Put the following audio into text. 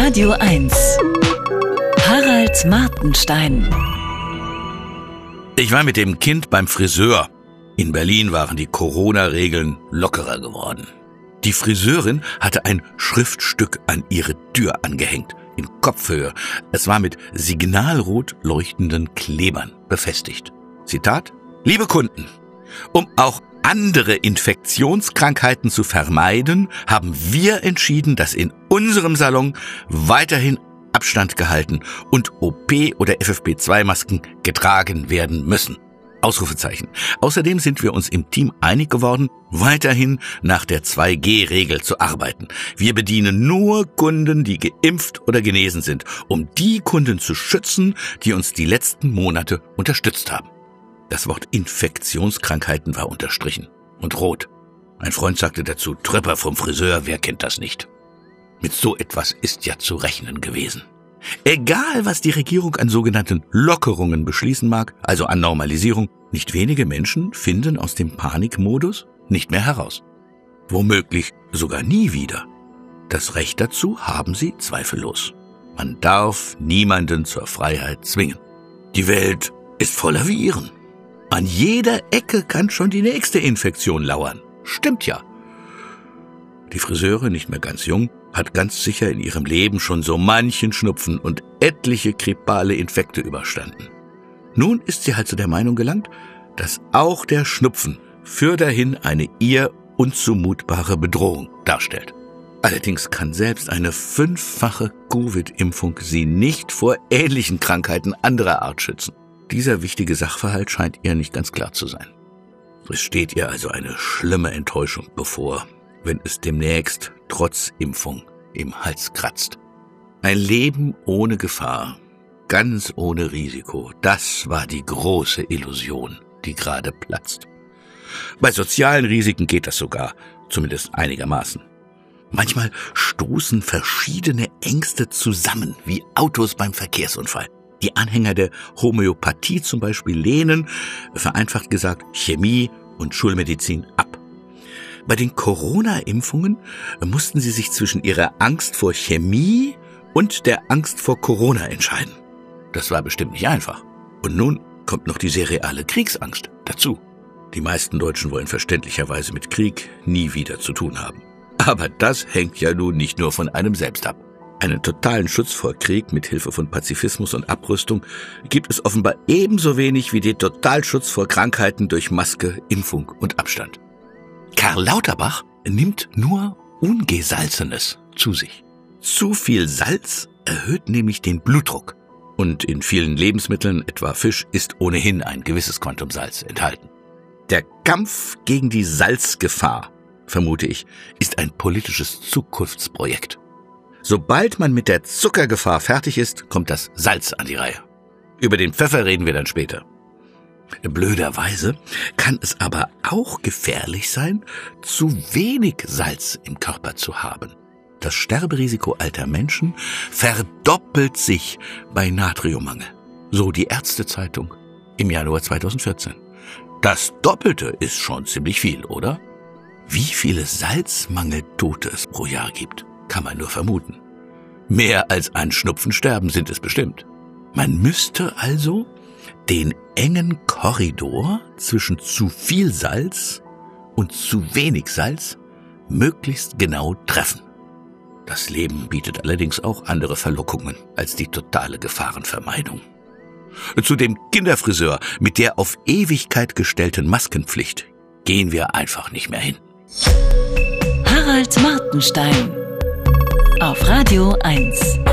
Radio 1. Harald Martenstein. Ich war mit dem Kind beim Friseur. In Berlin waren die Corona-Regeln lockerer geworden. Die Friseurin hatte ein Schriftstück an ihre Tür angehängt, in Kopfhöhe. Es war mit signalrot leuchtenden Klebern befestigt. Zitat Liebe Kunden, um auch andere Infektionskrankheiten zu vermeiden, haben wir entschieden, dass in unserem Salon weiterhin Abstand gehalten und OP- oder FFP2-Masken getragen werden müssen. Ausrufezeichen. Außerdem sind wir uns im Team einig geworden, weiterhin nach der 2G-Regel zu arbeiten. Wir bedienen nur Kunden, die geimpft oder genesen sind, um die Kunden zu schützen, die uns die letzten Monate unterstützt haben. Das Wort Infektionskrankheiten war unterstrichen und rot. Ein Freund sagte dazu, Tröpper vom Friseur, wer kennt das nicht? Mit so etwas ist ja zu rechnen gewesen. Egal, was die Regierung an sogenannten Lockerungen beschließen mag, also an Normalisierung, nicht wenige Menschen finden aus dem Panikmodus nicht mehr heraus. Womöglich sogar nie wieder. Das Recht dazu haben sie zweifellos. Man darf niemanden zur Freiheit zwingen. Die Welt ist voller Viren. An jeder Ecke kann schon die nächste Infektion lauern. Stimmt ja. Die Friseure, nicht mehr ganz jung, hat ganz sicher in ihrem Leben schon so manchen Schnupfen und etliche krippale Infekte überstanden. Nun ist sie halt zu der Meinung gelangt, dass auch der Schnupfen für dahin eine ihr unzumutbare Bedrohung darstellt. Allerdings kann selbst eine fünffache Covid-Impfung sie nicht vor ähnlichen Krankheiten anderer Art schützen. Dieser wichtige Sachverhalt scheint ihr nicht ganz klar zu sein. Es steht ihr also eine schlimme Enttäuschung bevor, wenn es demnächst trotz Impfung im Hals kratzt. Ein Leben ohne Gefahr, ganz ohne Risiko, das war die große Illusion, die gerade platzt. Bei sozialen Risiken geht das sogar, zumindest einigermaßen. Manchmal stoßen verschiedene Ängste zusammen, wie Autos beim Verkehrsunfall. Die Anhänger der Homöopathie zum Beispiel lehnen, vereinfacht gesagt, Chemie und Schulmedizin ab. Bei den Corona-Impfungen mussten sie sich zwischen ihrer Angst vor Chemie und der Angst vor Corona entscheiden. Das war bestimmt nicht einfach. Und nun kommt noch die seriale Kriegsangst dazu. Die meisten Deutschen wollen verständlicherweise mit Krieg nie wieder zu tun haben. Aber das hängt ja nun nicht nur von einem selbst ab. Einen totalen Schutz vor Krieg mit Hilfe von Pazifismus und Abrüstung gibt es offenbar ebenso wenig wie den Totalschutz vor Krankheiten durch Maske, Impfung und Abstand. Karl Lauterbach nimmt nur Ungesalzenes zu sich. Zu viel Salz erhöht nämlich den Blutdruck. Und in vielen Lebensmitteln, etwa Fisch, ist ohnehin ein gewisses Quantum Salz enthalten. Der Kampf gegen die Salzgefahr, vermute ich, ist ein politisches Zukunftsprojekt. Sobald man mit der Zuckergefahr fertig ist, kommt das Salz an die Reihe. Über den Pfeffer reden wir dann später. Blöderweise kann es aber auch gefährlich sein, zu wenig Salz im Körper zu haben. Das Sterberisiko alter Menschen verdoppelt sich bei Natriummangel. So die Ärztezeitung im Januar 2014. Das Doppelte ist schon ziemlich viel, oder? Wie viele Salzmangeltote es pro Jahr gibt, kann man nur vermuten. Mehr als an Schnupfensterben sind es bestimmt. Man müsste also den engen Korridor zwischen zu viel Salz und zu wenig Salz möglichst genau treffen. Das Leben bietet allerdings auch andere Verlockungen als die totale Gefahrenvermeidung. Zu dem Kinderfriseur mit der auf Ewigkeit gestellten Maskenpflicht gehen wir einfach nicht mehr hin. Harald Martenstein auf Radio 1.